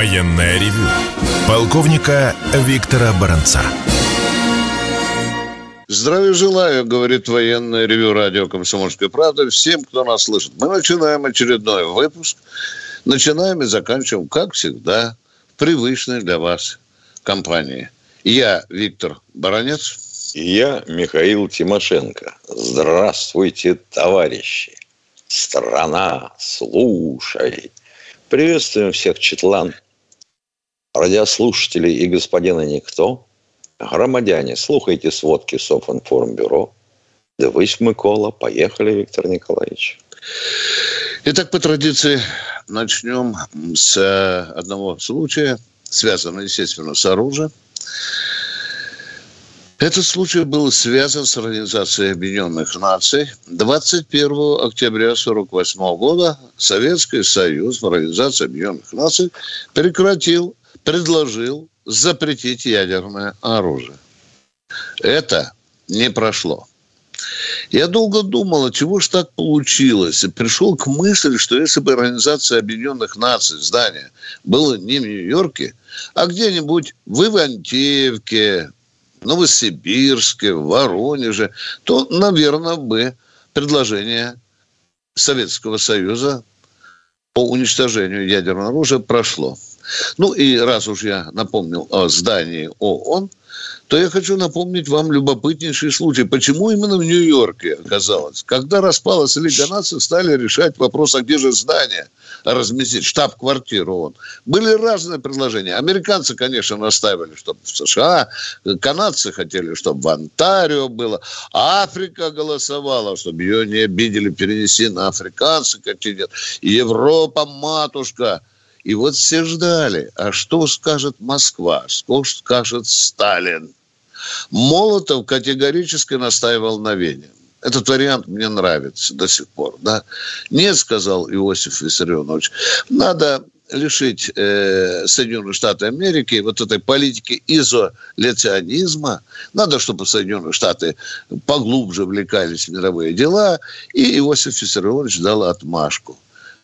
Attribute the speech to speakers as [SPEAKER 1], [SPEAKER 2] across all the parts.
[SPEAKER 1] Военное ревю полковника Виктора Баранца.
[SPEAKER 2] Здравия желаю, говорит военное ревю радио «Комсомольская правда» всем, кто нас слышит. Мы начинаем очередной выпуск. Начинаем и заканчиваем, как всегда, в привычной для вас компании. Я Виктор Баранец.
[SPEAKER 3] И я Михаил Тимошенко. Здравствуйте, товарищи. Страна, слушай. Приветствуем всех Четлан, радиослушателей и господина Никто. Громадяне, слухайте сводки Софинформбюро. Дивись, Микола. Поехали, Виктор Николаевич.
[SPEAKER 2] Итак, по традиции начнем с э, одного случая, связанного, естественно, с оружием. Этот случай был связан с Организацией Объединенных Наций. 21 октября 1948 года Советский Союз в Организации Объединенных Наций прекратил, предложил запретить ядерное оружие. Это не прошло. Я долго думал, от чего же так получилось. И пришел к мысли, что если бы Организация Объединенных Наций, здание, было не в Нью-Йорке, а где-нибудь в Ивантеевке, Новосибирске, Воронеже, то, наверное, бы предложение Советского Союза по уничтожению ядерного оружия прошло. Ну и раз уж я напомнил о здании ООН, то я хочу напомнить вам любопытнейший случай. Почему именно в Нью-Йорке оказалось? Когда распалась Лига наций, стали решать вопрос, а где же здание разместить, штаб-квартиру ООН. Были разные предложения. Американцы, конечно, настаивали, чтобы в США, канадцы хотели, чтобы в Онтарио было, Африка голосовала, чтобы ее не обидели, перенеси на африканский континент. Европа, матушка – и вот все ждали, а что скажет Москва, что скажет Сталин. Молотов категорически настаивал на Вене. Этот вариант мне нравится до сих пор. Да? Нет, сказал Иосиф Виссарионович, надо лишить э, Соединенные Штаты Америки вот этой политики изоляционизма. Надо, чтобы Соединенные Штаты поглубже влекались в мировые дела. И Иосиф Виссарионович дал отмашку.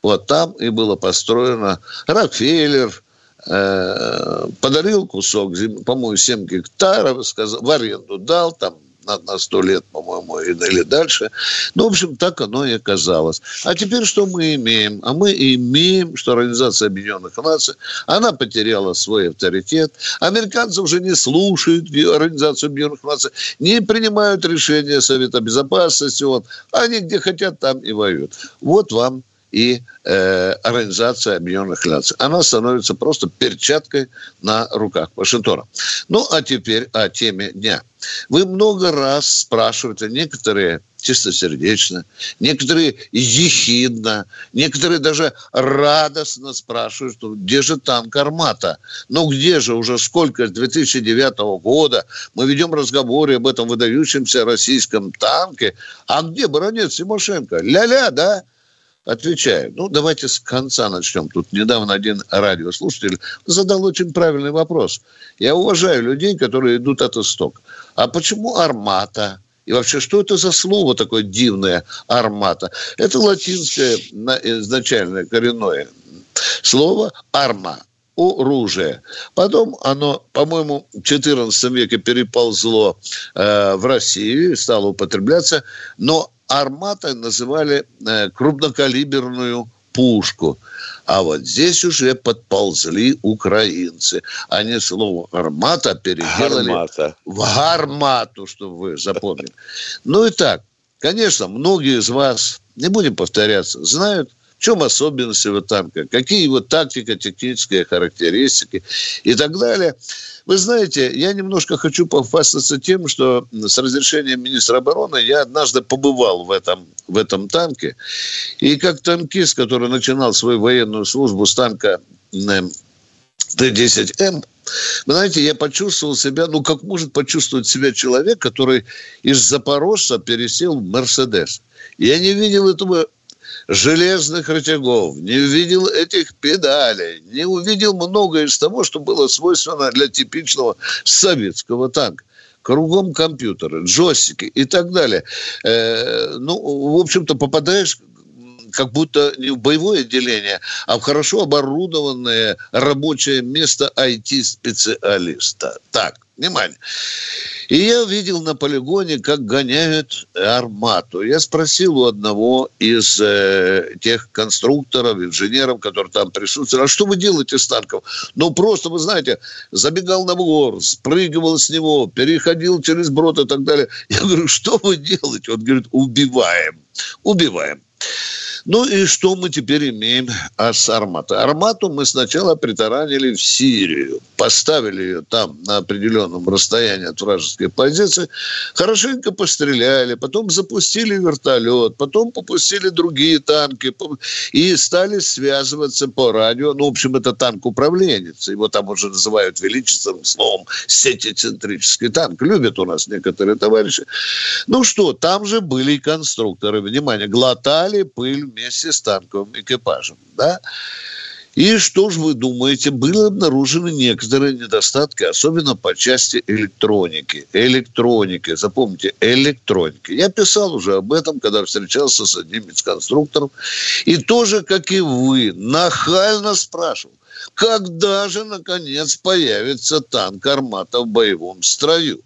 [SPEAKER 2] Вот там и было построено Рокфеллер, э, подарил кусок, по-моему, 7 гектаров, сказал, в аренду дал, там на, 100 лет, по-моему, или дальше. Ну, в общем, так оно и оказалось. А теперь что мы имеем? А мы имеем, что Организация Объединенных Наций, она потеряла свой авторитет. Американцы уже не слушают Организацию Объединенных Наций, не принимают решения Совета Безопасности. Вот. Они где хотят, там и воюют. Вот вам и э, Организация Объединенных Наций. Она становится просто перчаткой на руках Вашингтона. Ну, а теперь о теме дня. Вы много раз спрашиваете, некоторые чистосердечно, некоторые ехидно, некоторые даже радостно спрашивают, что где же танк «Армата»? Ну где же уже сколько, с 2009 года мы ведем разговоры об этом выдающемся российском танке, а где баронец Тимошенко? Ля-ля, да? Отвечаю. Ну, давайте с конца начнем. Тут недавно один радиослушатель задал очень правильный вопрос. Я уважаю людей, которые идут от истока. А почему армата? И вообще, что это за слово такое дивное армата? Это латинское изначальное коренное слово арма оружие. Потом оно, по-моему, в XIV веке переползло э, в Россию, стало употребляться, но арматой называли э, крупнокалиберную пушку. А вот здесь уже подползли украинцы. Они слово «армата» переделали Армата. в «гармату», чтобы вы запомнили. Ну и так, конечно, многие из вас, не будем повторяться, знают, в чем особенности его танка, какие его тактика, технические характеристики и так далее. Вы знаете, я немножко хочу похвастаться тем, что с разрешения министра обороны я однажды побывал в этом, в этом танке. И как танкист, который начинал свою военную службу с танка Т-10М, вы знаете, я почувствовал себя, ну, как может почувствовать себя человек, который из Запорожца пересел в Мерседес. Я не видел этого железных рычагов, не увидел этих педалей, не увидел многое из того, что было свойственно для типичного советского танка кругом компьютеры, джойстики и так далее. Э, ну, в общем-то, попадаешь как будто не в боевое отделение, а в хорошо оборудованное рабочее место IT-специалиста. Так, внимание. И я видел на полигоне, как гоняют армату. Я спросил у одного из э, тех конструкторов, инженеров, которые там присутствовали, а что вы делаете с танком? Ну, просто, вы знаете, забегал на бугор, спрыгивал с него, переходил через брод и так далее. Я говорю, что вы делаете? Он говорит, убиваем. Убиваем. Ну и что мы теперь имеем с Арматой? Армату мы сначала притаранили в Сирию, поставили ее там на определенном расстоянии от вражеской позиции, хорошенько постреляли, потом запустили вертолет, потом попустили другие танки и стали связываться по радио. Ну, в общем, это танк-управленец, его там уже называют величественным словом сетицентрический танк. Любят у нас некоторые товарищи. Ну что, там же были конструкторы. Внимание, глотали пыль вместе с танковым экипажем. Да? И что же вы думаете, были обнаружены некоторые недостатки, особенно по части электроники. Электроники, запомните, электроники. Я писал уже об этом, когда встречался с одним из конструкторов. И тоже, как и вы, нахально спрашивал, когда же, наконец, появится танк «Армата» в боевом строю?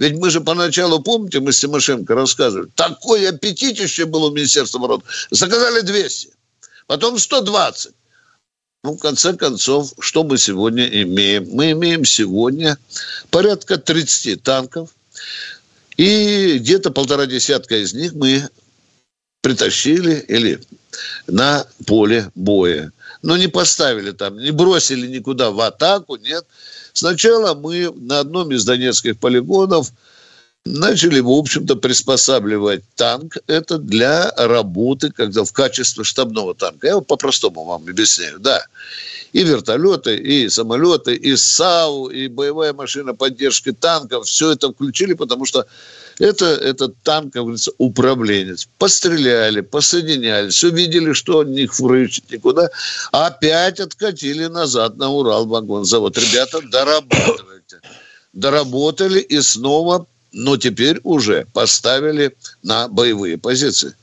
[SPEAKER 2] Ведь мы же поначалу, помните, мы с Тимошенко рассказывали, такой аппетитище было у Министерства обороны. Заказали 200, потом 120. Ну, в конце концов, что мы сегодня имеем? Мы имеем сегодня порядка 30 танков, и где-то полтора десятка из них мы притащили или на поле боя. Но не поставили там, не бросили никуда в атаку, нет. Сначала мы на одном из донецких полигонов начали, в общем-то, приспосабливать танк это для работы, когда в качестве штабного танка. Я по-простому вам объясняю, да. И вертолеты, и самолеты, и САУ, и боевая машина поддержки танков, все это включили, потому что это, этот танк, как говорится, управленец. Постреляли, посоединялись, увидели, что он не фурычит никуда, опять откатили назад на Урал вагонзавод. Ребята, дорабатывайте. Доработали и снова, но теперь уже поставили на боевые позиции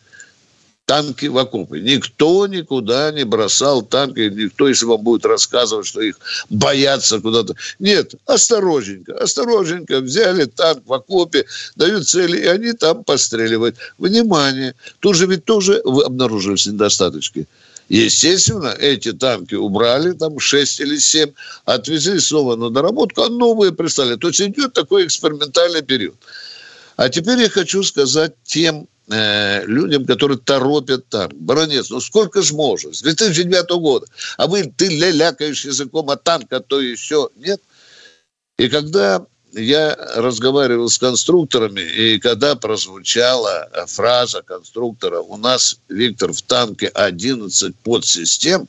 [SPEAKER 2] танки в окопы. Никто никуда не бросал танки. Никто, если вам будет рассказывать, что их боятся куда-то. Нет, осторожненько, осторожненько. Взяли танк в окопе, дают цели, и они там постреливают. Внимание! Тут же ведь тоже обнаружились недостаточки. Естественно, эти танки убрали, там 6 или 7, отвезли снова на доработку, а новые прислали. То есть идет такой экспериментальный период. А теперь я хочу сказать тем э, людям, которые торопят там. Баронец, ну сколько ж можно? С 2009 года. А вы, ты лялякаешь языком, а танка то еще нет. И когда я разговаривал с конструкторами, и когда прозвучала фраза конструктора, у нас, Виктор, в танке 11 подсистем,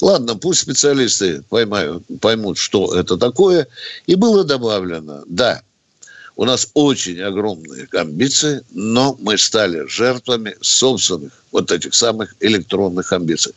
[SPEAKER 2] Ладно, пусть специалисты поймают, поймут, что это такое. И было добавлено, да, у нас очень огромные амбиции, но мы стали жертвами собственных вот этих самых электронных амбиций.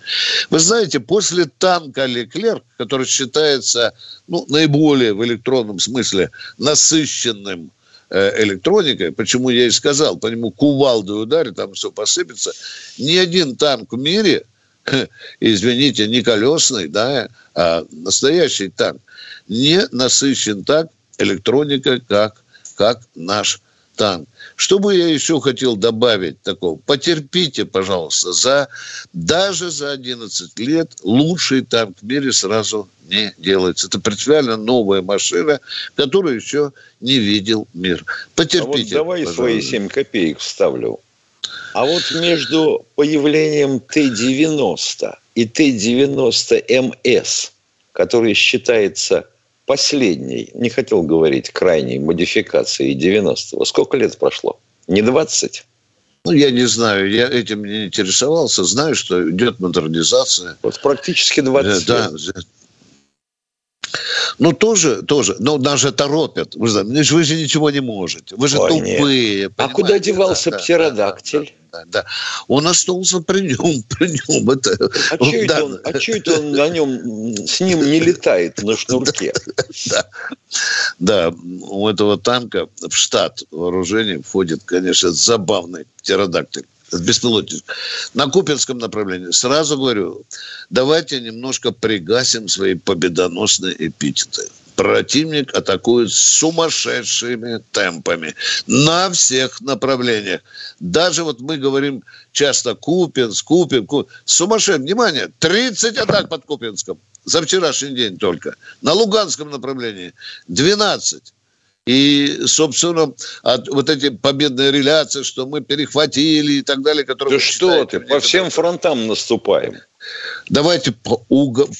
[SPEAKER 2] Вы знаете, после танка Леклер, который считается ну, наиболее в электронном смысле насыщенным э, электроникой, почему я и сказал, по нему кувалдой ударит, там все посыпется, ни один танк в мире, извините, не колесный, да, а настоящий танк, не насыщен так электроникой, как как наш танк. Что бы я еще хотел добавить такого? Потерпите, пожалуйста, за, даже за 11 лет лучший танк в мире сразу не делается. Это принципиально новая машина, которую еще не видел мир. Потерпите,
[SPEAKER 3] а вот давай пожалуйста. свои 7 копеек вставлю. А вот между появлением Т-90 и Т-90МС, который считается последней, не хотел говорить крайней модификации 90-го, сколько лет прошло? Не 20?
[SPEAKER 2] Ну, я не знаю, я этим не интересовался. Знаю, что идет модернизация.
[SPEAKER 3] Вот практически 20
[SPEAKER 2] да, лет. Да, ну, тоже, тоже. Но нас же торопят. Вы, знаете, вы же ничего не можете. Вы же Ой, тупые.
[SPEAKER 3] А куда девался да, птеродактиль? Да,
[SPEAKER 2] да, да. Он остался при нем, при нем. Это,
[SPEAKER 3] а что да. это, он, а это он на нем, с ним не летает на шнурке?
[SPEAKER 2] Да. да, у этого танка в штат вооружения входит, конечно, забавный птеродактиль. Беспилотник. На Купинском направлении. Сразу говорю, давайте немножко пригасим свои победоносные эпитеты. Противник атакует сумасшедшими темпами на всех направлениях. Даже вот мы говорим часто Купинск, Купин, Купин. Сумасшедший. Внимание, 30 атак под Купинском за вчерашний день только. На Луганском направлении 12. И, собственно, от, вот эти победные реляции, что мы перехватили и так далее, которые...
[SPEAKER 3] Да что ты, по всем фронтам наступаем.
[SPEAKER 2] Давайте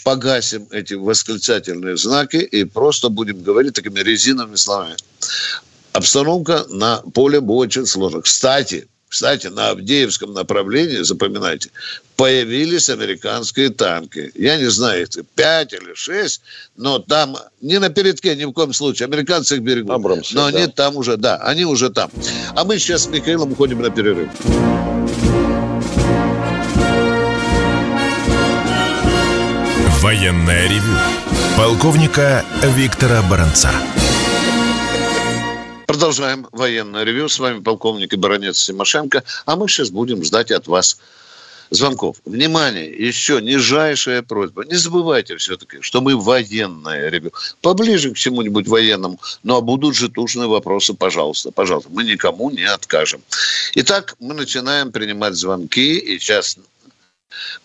[SPEAKER 2] погасим эти восклицательные знаки и просто будем говорить такими резиновыми словами. Обстановка на поле очень сложна. Кстати, кстати, на Авдеевском направлении, запоминайте, появились американские танки. Я не знаю, их пять или шесть, но там не на передке ни в коем случае. Американцы их берегут. Абрамсы, но да. они там уже, да, они уже там. А мы сейчас с Михаилом уходим на перерыв.
[SPEAKER 1] Военная ревю. Полковника Виктора Баранца.
[SPEAKER 2] Продолжаем военное ревю. С вами полковник и баронец Тимошенко. А мы сейчас будем ждать от вас звонков. Внимание, еще нижайшая просьба. Не забывайте все-таки, что мы военное ревю. Поближе к чему-нибудь военному. Ну, а будут же тушные вопросы, пожалуйста. Пожалуйста, мы никому не откажем. Итак, мы начинаем принимать звонки. И сейчас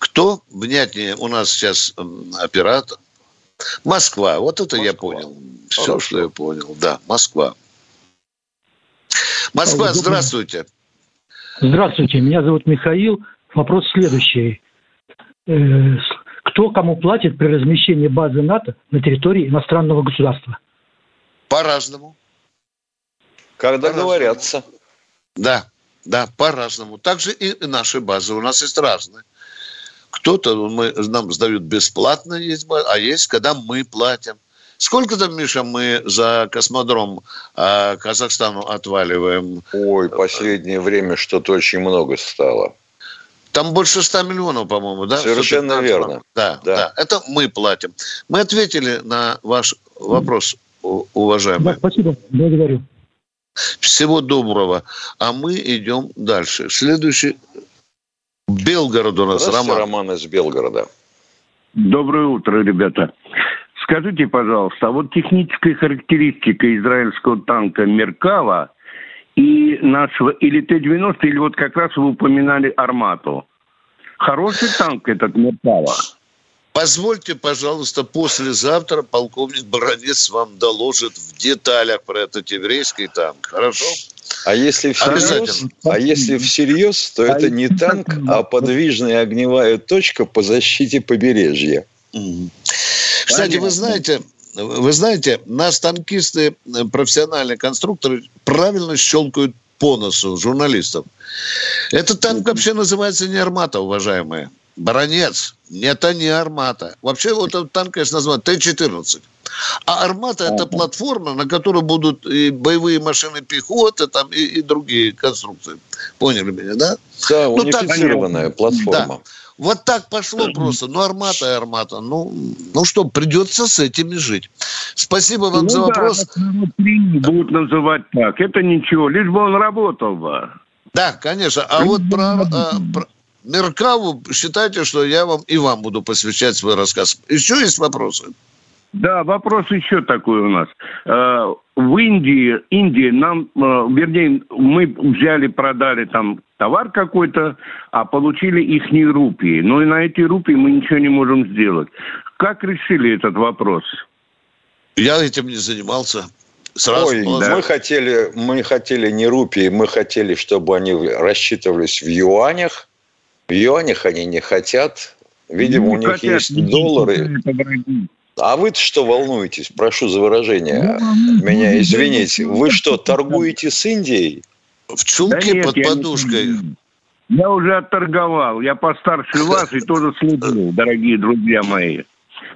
[SPEAKER 2] кто внятнее у нас сейчас оператор? Москва. Вот это Москва. я понял. Все, Хорошо. что я понял. Да, Москва. Москва, здравствуйте.
[SPEAKER 4] Здравствуйте, меня зовут Михаил. Вопрос следующий. Э, кто кому платит при размещении базы НАТО на территории иностранного государства?
[SPEAKER 2] По-разному.
[SPEAKER 3] Когда по договорятся.
[SPEAKER 2] Да, да, по-разному. Также и наши базы у нас есть разные. Кто-то мы, нам сдают бесплатно, есть, а есть, когда мы платим. Сколько там, Миша, мы за космодром э, Казахстану отваливаем?
[SPEAKER 3] Ой, последнее время что-то очень много стало.
[SPEAKER 2] Там больше 100 миллионов, по-моему, да?
[SPEAKER 3] Совершенно верно.
[SPEAKER 2] Да, да, да. Это мы платим. Мы ответили на ваш вопрос, уважаемый. Да,
[SPEAKER 4] спасибо. Благодарю.
[SPEAKER 2] Всего доброго. А мы идем дальше. Следующий. Белгород у нас.
[SPEAKER 3] Роман. Роман из Белгорода.
[SPEAKER 5] Доброе утро, ребята. Скажите, пожалуйста, а вот техническая характеристика израильского танка Меркава и нашего или Т-90, или вот как раз вы упоминали Армату. Хороший танк этот Меркава.
[SPEAKER 2] Позвольте, пожалуйста, послезавтра полковник Баранец вам доложит в деталях про этот еврейский танк. Хорошо?
[SPEAKER 3] А если всерьез, а если всерьез то это не танк, а подвижная огневая точка по защите побережья.
[SPEAKER 2] Кстати, вы знаете, вы знаете, нас танкисты, э, профессиональные конструкторы правильно щелкают по носу журналистов. Этот танк вообще называется не «Армата», уважаемые. Баронец. Это не «Армата». Вообще вот этот танк, конечно, называют Т-14. А «Армата» – это платформа, на которой будут и боевые машины пехоты, там, и, и другие конструкции. Поняли меня, да?
[SPEAKER 3] Да, унифицированная ну, так, платформа. Да.
[SPEAKER 2] Вот так пошло просто. Ну, армата и армата. Ну, ну что, придется с этими жить. Спасибо вам ну, за вопрос.
[SPEAKER 5] Да, будут называть так. Это ничего, лишь бы он работал бы.
[SPEAKER 2] Да, конечно. А вот про, а, про Меркаву считайте, что я вам и вам буду посвящать свой рассказ. Еще есть вопросы?
[SPEAKER 5] Да, вопрос еще такой у нас. Э, в Индии, Индии нам, э, вернее, мы взяли, продали там товар какой-то, а получили их рупии. Но и на эти рупии мы ничего не можем сделать. Как решили этот вопрос?
[SPEAKER 2] Я этим не занимался. Сразу
[SPEAKER 3] Ой, да. мы хотели, мы хотели не рупии, мы хотели, чтобы они рассчитывались в юанях. В юанях они не хотят. Видимо, не у них хотят, есть доллары. А вы-то что волнуетесь? Прошу за выражение. Ну, Меня ну, извините. Вы что, торгуете с Индией?
[SPEAKER 2] В чулке да нет, под подушкой.
[SPEAKER 5] Я, я уже отторговал. Я постарше вас и тоже служил, дорогие друзья мои.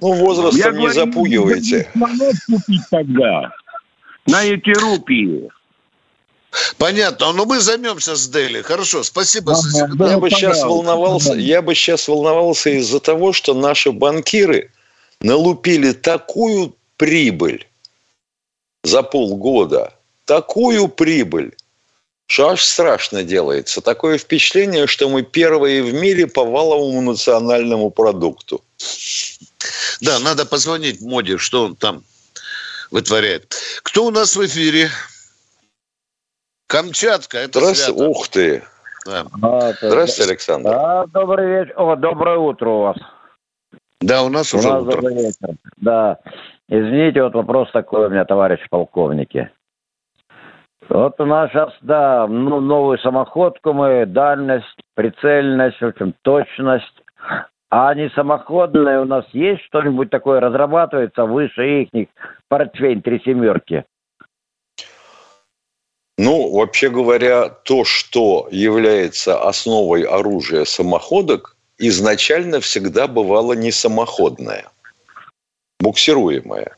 [SPEAKER 3] Ну, возрастом я не говорю, запугивайте.
[SPEAKER 5] купить тогда на эти рупии.
[SPEAKER 2] Понятно, но ну, мы займемся с Дели. Хорошо, спасибо.
[SPEAKER 3] Ага, да, я бы сейчас волновался, я бы сейчас волновался из-за того, что наши банкиры налупили такую прибыль за полгода, такую прибыль, что аж страшно делается. Такое впечатление, что мы первые в мире по валовому национальному продукту.
[SPEAKER 2] Да, надо позвонить Моде, что он там вытворяет. Кто у нас в эфире? Камчатка, это
[SPEAKER 3] Здравствуйте.
[SPEAKER 2] свято.
[SPEAKER 3] Ух ты.
[SPEAKER 2] Да.
[SPEAKER 6] А,
[SPEAKER 3] Здравствуйте, Александр.
[SPEAKER 6] Да, добрый вечер. О, доброе утро у вас.
[SPEAKER 2] да, у нас
[SPEAKER 6] У
[SPEAKER 2] уже
[SPEAKER 6] нас
[SPEAKER 2] утро.
[SPEAKER 6] добрый вечер. Да. Извините, вот вопрос такой у меня, товарищ полковники. Вот у нас сейчас, да, ну, новую самоходку мы, дальность, прицельность, в общем, точность. А не самоходные у нас есть что-нибудь такое, разрабатывается выше их портфель три семерки?
[SPEAKER 3] Ну, вообще говоря, то, что является основой оружия самоходок, изначально всегда бывало не самоходное, буксируемое.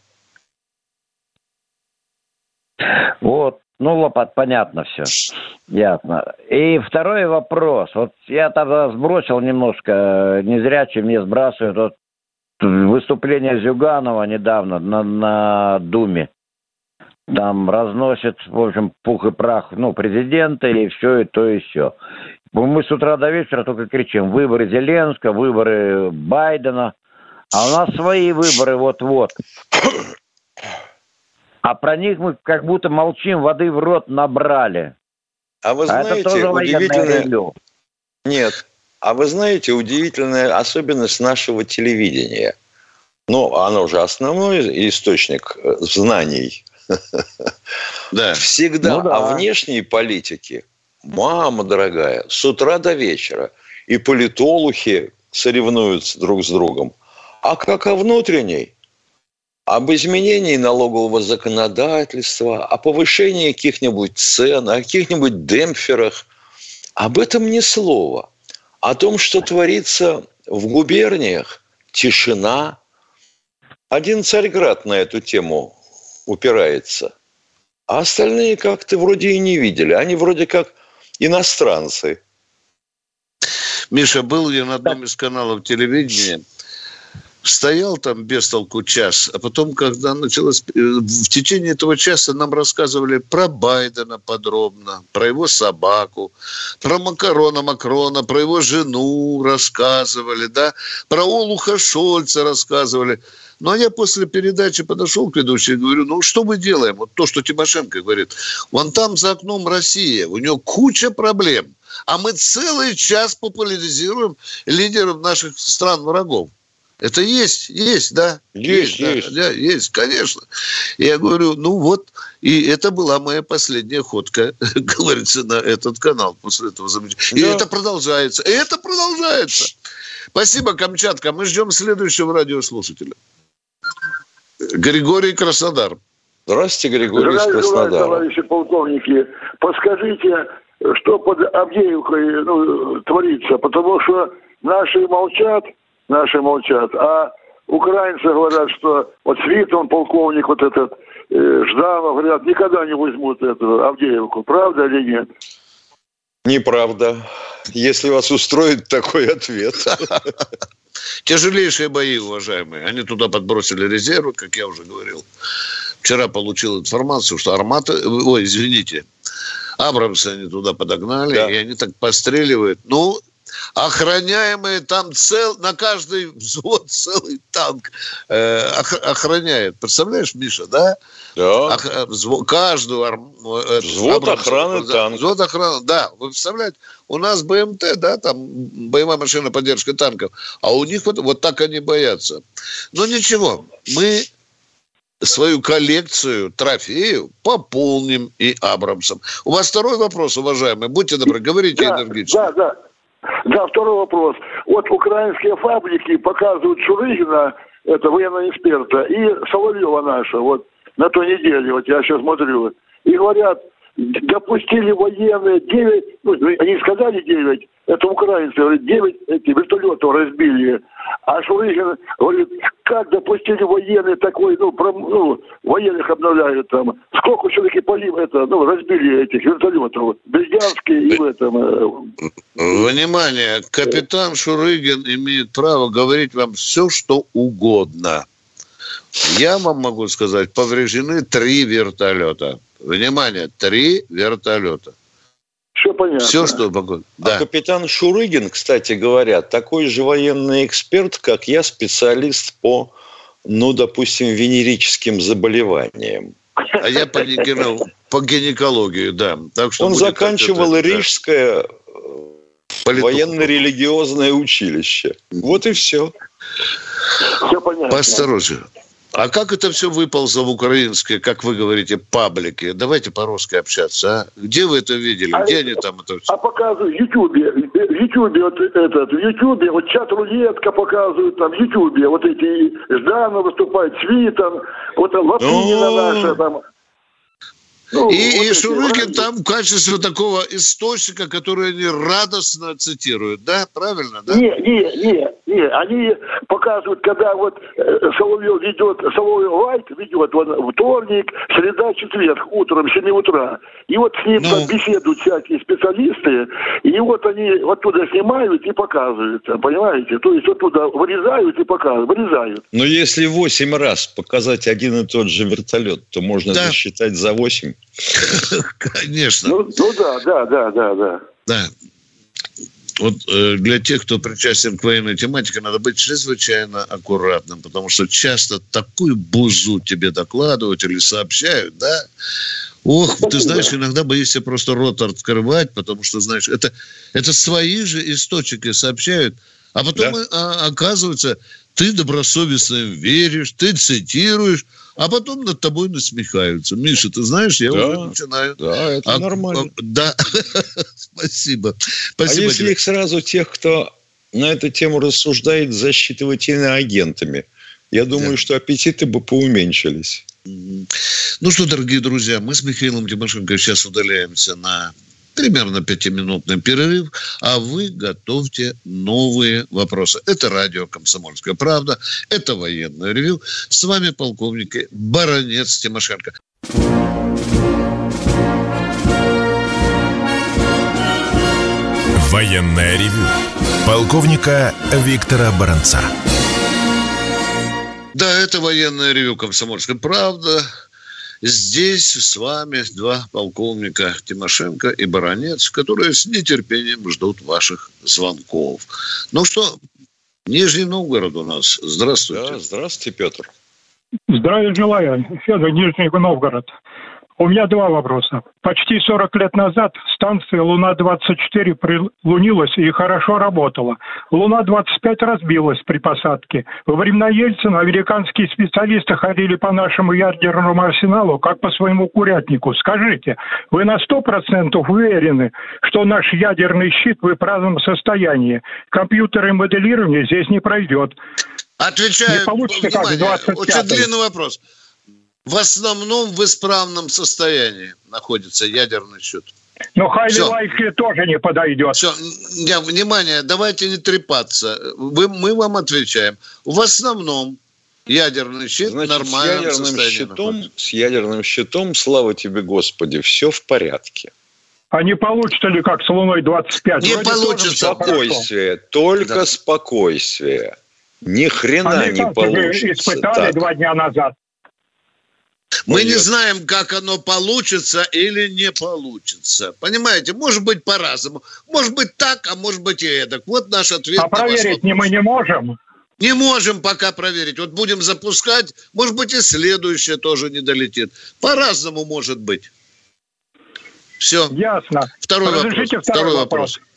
[SPEAKER 6] Вот, ну, лопат, понятно все. Ясно. И второй вопрос. Вот я тогда сбросил немножко, не зря чем мне сбрасывают. Вот выступление Зюганова недавно на, на Думе. Там разносит, в общем, пух и прах, ну, президента и все, и то, и все. Мы с утра до вечера только кричим, выборы Зеленского, выборы Байдена. А у нас свои выборы вот-вот. А про них мы как будто молчим, воды в рот набрали.
[SPEAKER 3] А вы
[SPEAKER 6] а это
[SPEAKER 3] знаете,
[SPEAKER 6] тоже
[SPEAKER 3] удивительное... Нет. А вы знаете, удивительная особенность нашего телевидения. Ну, оно же основной источник э, знаний.
[SPEAKER 2] Да.
[SPEAKER 3] Всегда
[SPEAKER 6] Ну да.
[SPEAKER 3] о внешней политике, мама дорогая, с утра до вечера. И политолухи соревнуются друг с другом. А как о внутренней? Об изменении налогового законодательства, о повышении каких-нибудь цен, о каких-нибудь демпферах. Об этом ни слова. О том, что творится в губерниях, тишина. Один Царьград на эту тему упирается. А остальные как-то вроде и не видели. Они вроде как иностранцы.
[SPEAKER 2] Миша, был я на одном из каналов телевидения, стоял там без толку час, а потом, когда началось... э, В течение этого часа нам рассказывали про Байдена подробно, про его собаку, про Макарона Макрона, про его жену рассказывали, да, про Олуха Шольца рассказывали. Ну, а я после передачи подошел к ведущей и говорю, ну, что мы делаем? Вот то, что Тимошенко говорит. Вон там за окном Россия, у нее куча проблем. А мы целый час популяризируем лидеров наших стран-врагов. Это есть, есть, да.
[SPEAKER 3] Есть,
[SPEAKER 2] да,
[SPEAKER 3] есть.
[SPEAKER 2] да, есть, конечно. Я говорю, ну вот, и это была моя последняя ходка, говорится, на этот канал после этого замечания. И
[SPEAKER 3] Да.
[SPEAKER 2] это продолжается, и это продолжается. Спасибо, Камчатка. Мы ждем следующего радиослушателя. Григорий Краснодар.
[SPEAKER 3] Здравствуйте, Григорий из
[SPEAKER 7] Здравия желаю,
[SPEAKER 3] Краснодара.
[SPEAKER 7] товарищи полковники. Подскажите, что под Авдеевкой ну, творится, потому что наши молчат, наши молчат, а украинцы говорят, что вот Свитон, полковник вот этот, э, Жданов, говорят, никогда не возьмут эту Авдеевку. Правда или нет?
[SPEAKER 3] Неправда. Если вас устроит такой ответ.
[SPEAKER 2] Тяжелейшие бои, уважаемые. Они туда подбросили резервы, как я уже говорил. Вчера получил информацию, что армата... Ой, извините. Абрамсы они туда подогнали,
[SPEAKER 3] Да.
[SPEAKER 2] и они так постреливают. Ну, охраняемые там цел... На каждый взвод целый танк э, ох- охраняет. Представляешь, Миша, да?
[SPEAKER 3] Да.
[SPEAKER 2] Ох- э, взвод- каждую арм- э, эту
[SPEAKER 3] Взвод
[SPEAKER 2] Абрамса.
[SPEAKER 3] охраны
[SPEAKER 2] Да,
[SPEAKER 3] танка.
[SPEAKER 2] Взвод охраны, да. Вы представляете, у нас БМТ, да, там боевая машина поддержки танков, а у них вот, вот так они боятся. Но ничего, мы свою коллекцию трофеев пополним и Абрамсом. У вас второй вопрос, уважаемый. Будьте добры, говорите
[SPEAKER 7] Да,
[SPEAKER 2] энергично.
[SPEAKER 7] да, да. Да, второй вопрос. Вот украинские фабрики показывают Шурыгина, это военного эксперта, и Соловьева наша, вот на той неделе, вот я сейчас смотрю, и говорят, допустили военные 9, ну, они сказали 9, это украинцы, говорят, 9 эти вертолетов разбили. А Шурыгин говорит, как допустили военные такой, ну, пром- ну военных обновляют там. Сколько все-таки полив, это, ну, разбили этих вертолетов. В Бердянске и в этом, э,
[SPEAKER 2] Внимание, капитан Шурыгин имеет право говорить вам все, что угодно. Я вам могу сказать, повреждены три вертолета. Внимание, три вертолета.
[SPEAKER 7] Все понятно.
[SPEAKER 2] Все, что могу.
[SPEAKER 3] А да. А капитан Шурыгин, кстати говоря, такой же военный эксперт, как я, специалист по, ну, допустим, венерическим заболеваниям.
[SPEAKER 2] А я по, по гинекологии, да.
[SPEAKER 3] Так что Он заканчивал Рижское да. военно-религиозное училище. Вот и все.
[SPEAKER 2] Все понятно. Поосторожнее. А как это все выползло в украинские, как вы говорите, паблики? Давайте по-русски общаться, а? Где вы это видели? А Где они там это
[SPEAKER 7] все? А показывают в Ютубе. В Ютубе вот этот, в Ютубе вот чат рулетка показывают там в Ютубе. Вот эти Жданов выступает, Свитан, вот там Лапинина наша там.
[SPEAKER 2] Ну, и, вот и Шурыгин там в качестве такого источника, который они радостно цитируют, да? Правильно, да?
[SPEAKER 7] Не, не, не, не. Они показывают, когда вот э, Соловьев ведет, Соловьев Лайт ведет он, вторник, среда, четверг, утром, 7 утра. И вот с ним ну... беседуют всякие специалисты, и вот они оттуда снимают и показывают, понимаете? То есть оттуда вырезают и показывают, вырезают.
[SPEAKER 3] Но если 8 раз показать один и тот же вертолет, то можно да. засчитать за 8.
[SPEAKER 2] Конечно.
[SPEAKER 7] Ну, ну да, да, да, да, да.
[SPEAKER 2] Да. Вот э, для тех, кто причастен к военной тематике, надо быть чрезвычайно аккуратным, потому что часто такую бузу тебе докладывают или сообщают, да, Ох, ты знаешь, иногда боишься просто рот открывать, потому что, знаешь, это, это свои же источники сообщают, а потом да? а, оказывается, ты добросовестно веришь, ты цитируешь, а потом над тобой насмехаются. Миша, ты знаешь, я да, уже начинаю...
[SPEAKER 3] Да, это а, нормально. А,
[SPEAKER 2] да, спасибо.
[SPEAKER 3] спасибо. А если тебе. их сразу, тех, кто на эту тему рассуждает, засчитывать иноагентами, я думаю, да. что аппетиты бы поуменьшились.
[SPEAKER 2] Ну что, дорогие друзья, мы с Михаилом Тимошенко сейчас удаляемся на примерно пятиминутный перерыв, а вы готовьте новые вопросы. Это радио «Комсомольская правда», это военное ревю. С вами полковник Баронец Тимошенко.
[SPEAKER 1] Военное ревю полковника Виктора Баранца.
[SPEAKER 2] Да, это военное ревю «Комсомольская правда». Здесь с вами два полковника Тимошенко и Баранец, которые с нетерпением ждут ваших звонков. Ну что, Нижний Новгород у нас. Здравствуйте.
[SPEAKER 3] Да, здравствуйте, Петр.
[SPEAKER 8] Здравия желаю. Федор, Нижний Новгород. У меня два вопроса. Почти 40 лет назад станция «Луна-24» прилунилась и хорошо работала. «Луна-25» разбилась при посадке. Во времена Ельцина американские специалисты ходили по нашему ядерному арсеналу, как по своему курятнику. Скажите, вы на 100% уверены, что наш ядерный щит в исправном состоянии? Компьютеры моделирования здесь не пройдет.
[SPEAKER 2] Отвечаю, не получится, внимание, как очень длинный вопрос в основном в исправном состоянии находится ядерный счет.
[SPEAKER 8] Но Хайли Лайфли тоже не подойдет.
[SPEAKER 2] Все, не, внимание, давайте не трепаться. Вы, мы вам отвечаем. В основном ядерный щит Значит, нормально.
[SPEAKER 3] С ядерным, щитом, с ядерным щитом, слава тебе, Господи, все в порядке.
[SPEAKER 8] А не получится ли, как с Луной-25?
[SPEAKER 2] Не Вроде получится.
[SPEAKER 3] Спокойствие, только да. спокойствие. Ни хрена не получится.
[SPEAKER 8] испытали так. два дня назад.
[SPEAKER 2] Мы не знаем, как оно получится или не получится. Понимаете, может быть по-разному. Может быть так, а может быть и эдак. Вот наш ответ.
[SPEAKER 8] А проверить не мы не можем.
[SPEAKER 2] Не можем пока проверить. Вот будем запускать, может быть и следующее тоже не долетит. По-разному может быть. Все.
[SPEAKER 8] Ясно.
[SPEAKER 2] Второй Разрешите вопрос. Второй вопрос. вопрос.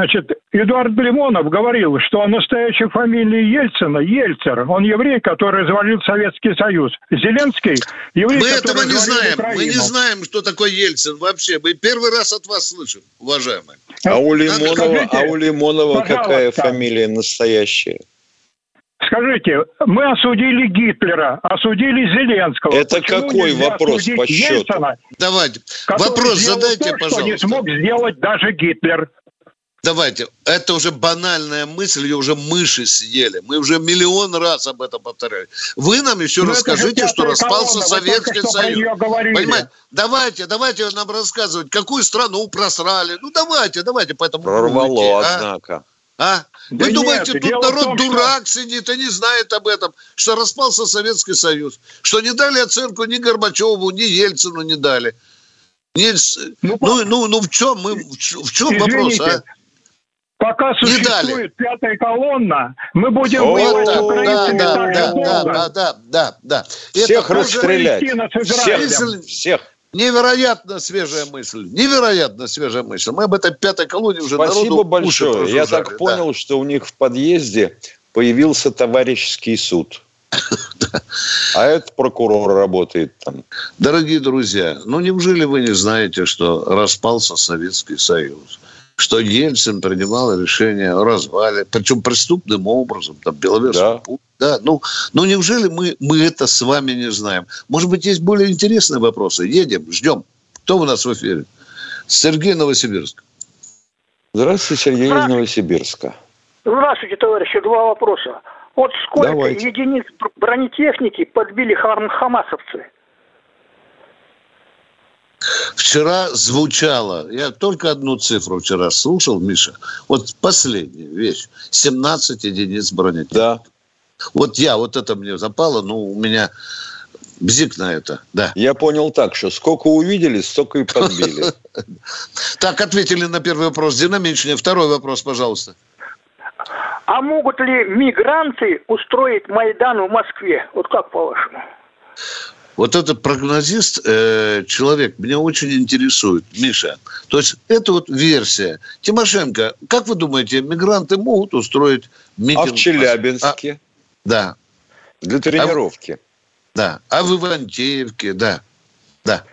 [SPEAKER 8] Значит, Эдуард Лимонов говорил, что настоящей фамилии Ельцина Ельцер. Он еврей, который развалил Советский Союз. Зеленский еврей,
[SPEAKER 2] Мы этого не знаем. Украину. Мы не знаем, что такое Ельцин вообще. Мы первый раз от вас слышим, уважаемые.
[SPEAKER 3] А у Лимонова, Скажите, а у Лимонова какая фамилия настоящая?
[SPEAKER 8] Скажите, мы осудили Гитлера, осудили Зеленского.
[SPEAKER 3] Это Почему какой вопрос по счету? Ельцина,
[SPEAKER 2] Давайте. Вопрос задайте, то, пожалуйста. Что
[SPEAKER 8] не смог сделать даже Гитлер.
[SPEAKER 2] Давайте, это уже банальная мысль, ее уже мыши съели. Мы уже миллион раз об этом повторяли. Вы нам еще Но ну, расскажите, что распался Советский Союз. Понимаете? Давайте, давайте нам рассказывать, какую страну просрали. Ну давайте, давайте по этому
[SPEAKER 3] Прорвало, пути, а? однако.
[SPEAKER 2] А? Да Вы думаете, нет, тут народ том, дурак что... сидит и не знает об этом, что распался Советский Союз, что не дали оценку ни Горбачеву, ни Ельцину не дали. Не, ну, ну, ну, ну, в чем мы, в чем Извините, вопрос, а?
[SPEAKER 8] Пока существует пятая колонна, мы будем
[SPEAKER 2] О, воевать с украинцами да, да, да, да, да, да, да.
[SPEAKER 3] Всех Это расстрелять.
[SPEAKER 2] Всех, всех. Невероятно свежая мысль. Невероятно свежая мысль. Мы об этой пятой колонии уже
[SPEAKER 3] Спасибо большое. Я так понял, да. что у них в подъезде появился товарищеский суд. А этот прокурор работает там.
[SPEAKER 2] Дорогие друзья, ну неужели вы не знаете, что распался Советский Союз? Что Ельцин принимал решение о развале, причем преступным образом, там, Беловежский да. путь. Да, ну, ну неужели мы, мы это с вами не знаем? Может быть, есть более интересные вопросы? Едем, ждем. Кто у нас в эфире? Сергей Новосибирск.
[SPEAKER 3] Здравствуйте, Сергей из Новосибирска.
[SPEAKER 9] Здравствуйте, товарищи. Два вопроса. Вот сколько Давайте. единиц бронетехники подбили хам хамасовцы?
[SPEAKER 2] Вчера звучало, я только одну цифру вчера слушал, Миша, вот последняя вещь, 17 единиц бронетехники. Да. Вот я, вот это мне запало, ну, у меня бзик на это, да.
[SPEAKER 3] Я понял так, что сколько увидели, столько и подбили.
[SPEAKER 2] Так, ответили на первый вопрос динамичнее. Второй вопрос, пожалуйста.
[SPEAKER 9] А могут ли мигранты устроить Майдан в Москве? Вот как по-вашему?
[SPEAKER 2] Вот этот прогнозист, э, человек, меня очень интересует, Миша. То есть это вот версия. Тимошенко, как вы думаете, мигранты могут устроить
[SPEAKER 3] митинг? А в Челябинске? А,
[SPEAKER 2] да.
[SPEAKER 3] Для тренировки. А,
[SPEAKER 2] да. А в Ивантеевке, да. Да.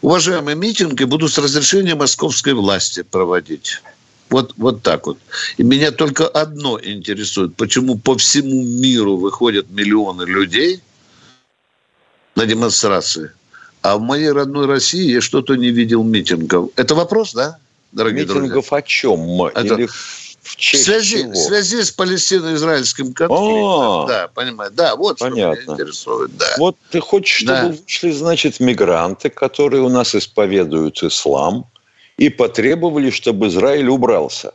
[SPEAKER 2] Уважаемые митинги будут с разрешения московской власти проводить. Вот, вот так вот. И меня только одно интересует, почему по всему миру выходят миллионы людей на демонстрации, а в моей родной России я что-то не видел митингов. Это вопрос, да,
[SPEAKER 3] дорогие митингов друзья? о чем?
[SPEAKER 2] Это... Или в честь связи, чего? В связи с палестино-израильским конфликтом. А, да, понимаю. Да, вот
[SPEAKER 3] Понятно. что меня интересует. Да. Вот ты хочешь, чтобы да. вышли, значит, мигранты, которые у нас исповедуют ислам, и потребовали, чтобы Израиль убрался.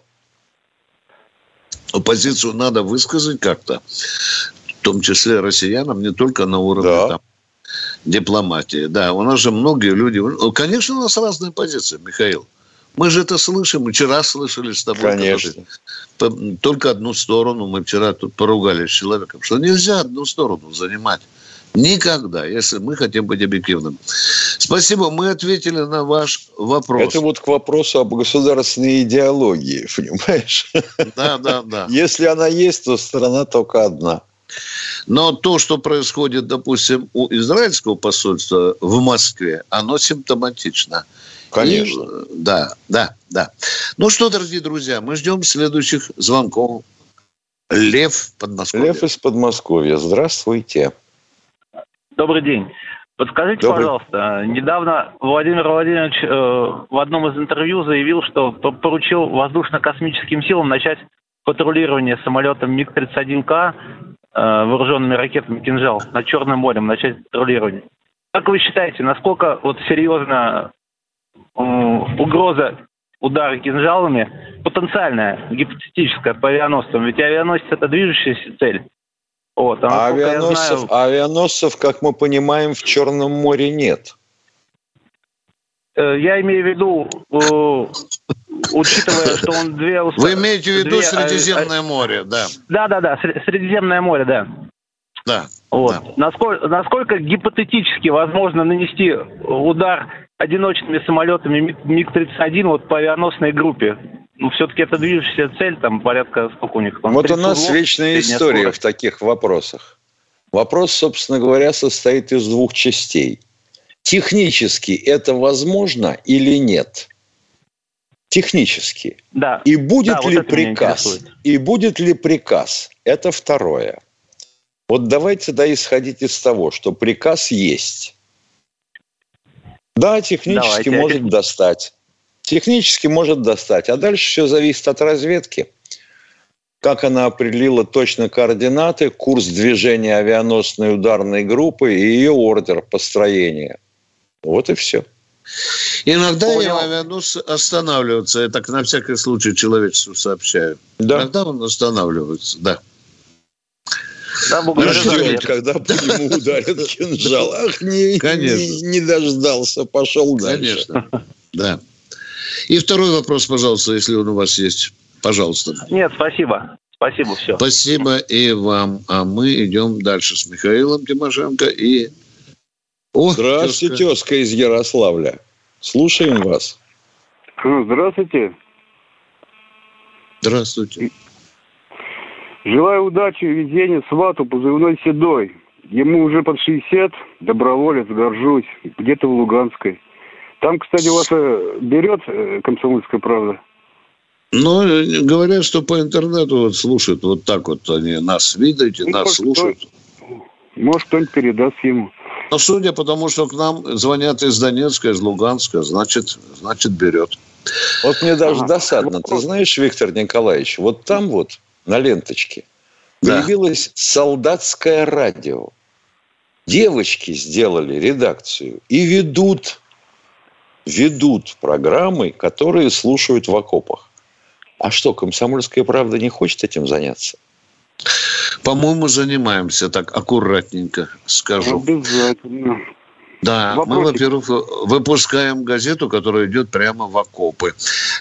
[SPEAKER 2] Позицию надо высказать как-то, в том числе россиянам, не только на уровне да. там, дипломатии. Да, у нас же многие люди... Конечно, у нас разные позиции, Михаил. Мы же это слышим, вчера слышали с тобой.
[SPEAKER 3] Конечно.
[SPEAKER 2] Только одну сторону. Мы вчера тут поругались с человеком, что нельзя одну сторону занимать. Никогда, если мы хотим быть объективным. Спасибо, мы ответили на ваш вопрос.
[SPEAKER 3] Это вот к вопросу об государственной идеологии, понимаешь?
[SPEAKER 2] Да, да, да.
[SPEAKER 3] Если она есть, то страна только одна.
[SPEAKER 2] Но то, что происходит, допустим, у израильского посольства в Москве, оно симптоматично.
[SPEAKER 3] Конечно. И,
[SPEAKER 2] да, да, да. Ну что, дорогие друзья, мы ждем следующих звонков. Лев Подмосковья.
[SPEAKER 3] Лев из Подмосковья. Здравствуйте.
[SPEAKER 10] Добрый день. Подскажите, Добрый. пожалуйста, недавно Владимир Владимирович э, в одном из интервью заявил, что поручил воздушно-космическим силам начать патрулирование самолетом МиГ-31К э, вооруженными ракетами «Кинжал» над Черным морем, начать патрулирование. Как вы считаете, насколько вот серьезно э, угроза удара кинжалами потенциальная, гипотетическая по авианосцам? Ведь авианосец – это движущаяся цель.
[SPEAKER 3] Вот, а авианосцев, знаю... авианосцев, как мы понимаем, в Черном море нет.
[SPEAKER 10] Э, я имею в виду, э, учитывая, что он две...
[SPEAKER 2] Вы имеете в виду две... Средиземное море, да?
[SPEAKER 10] Да, да, да, Средиземное море, да.
[SPEAKER 2] Да.
[SPEAKER 10] Вот. Да. Насколько, насколько гипотетически возможно нанести удар одиночными самолетами МиГ-31 вот по авианосной группе? ну, все-таки это движущаяся цель, там порядка сколько у них? Там,
[SPEAKER 3] вот у нас вечная история скорость. в таких вопросах. Вопрос, собственно говоря, состоит из двух частей. Технически это возможно или нет? Технически.
[SPEAKER 10] Да.
[SPEAKER 3] И будет да, ли вот приказ? И будет ли приказ? Это второе. Вот давайте да исходить из того, что приказ есть. Да, технически Давайте. может достать. Технически может достать. А дальше все зависит от разведки. Как она определила точно координаты, курс движения авианосной ударной группы и ее ордер построения. Вот и все.
[SPEAKER 2] Иногда Понял. авианос останавливается. Я так на всякий случай человечеству сообщаю. Да. Иногда он останавливается, да.
[SPEAKER 3] Ждет, когда по нему ударят кинжал. Ах, не, не, не дождался, пошел дальше.
[SPEAKER 2] Конечно, да. И второй вопрос, пожалуйста, если он у вас есть. Пожалуйста.
[SPEAKER 10] Нет, спасибо. Спасибо, все.
[SPEAKER 2] Спасибо и вам. А мы идем дальше с Михаилом Тимошенко и...
[SPEAKER 3] О, Здравствуйте, тезка. тезка из Ярославля. Слушаем вас.
[SPEAKER 11] Здравствуйте.
[SPEAKER 2] Здравствуйте.
[SPEAKER 11] Желаю удачи, везения свату, позывной Седой. Ему уже под 60, доброволец, горжусь, где-то в Луганской. Там, кстати, вас берет э, комсомольская правда?
[SPEAKER 2] Ну, говорят, что по интернету вот слушают, вот так вот они нас видите, ну, нас слушают.
[SPEAKER 11] Может, кто-нибудь передаст ему.
[SPEAKER 2] Но судя по тому, что к нам звонят из Донецка, из Луганска, значит, значит берет.
[SPEAKER 3] Вот мне даже ага. досадно. Ты знаешь, Виктор Николаевич, вот там вот на ленточке да. появилось солдатское радио. Девочки сделали редакцию и ведут, ведут программы, которые слушают в окопах. А что, комсомольская правда не хочет этим заняться?
[SPEAKER 2] По-моему, занимаемся так аккуратненько, скажу.
[SPEAKER 11] Обязательно.
[SPEAKER 2] Да, Вопросик. мы, во-первых, выпускаем газету, которая идет прямо в окопы.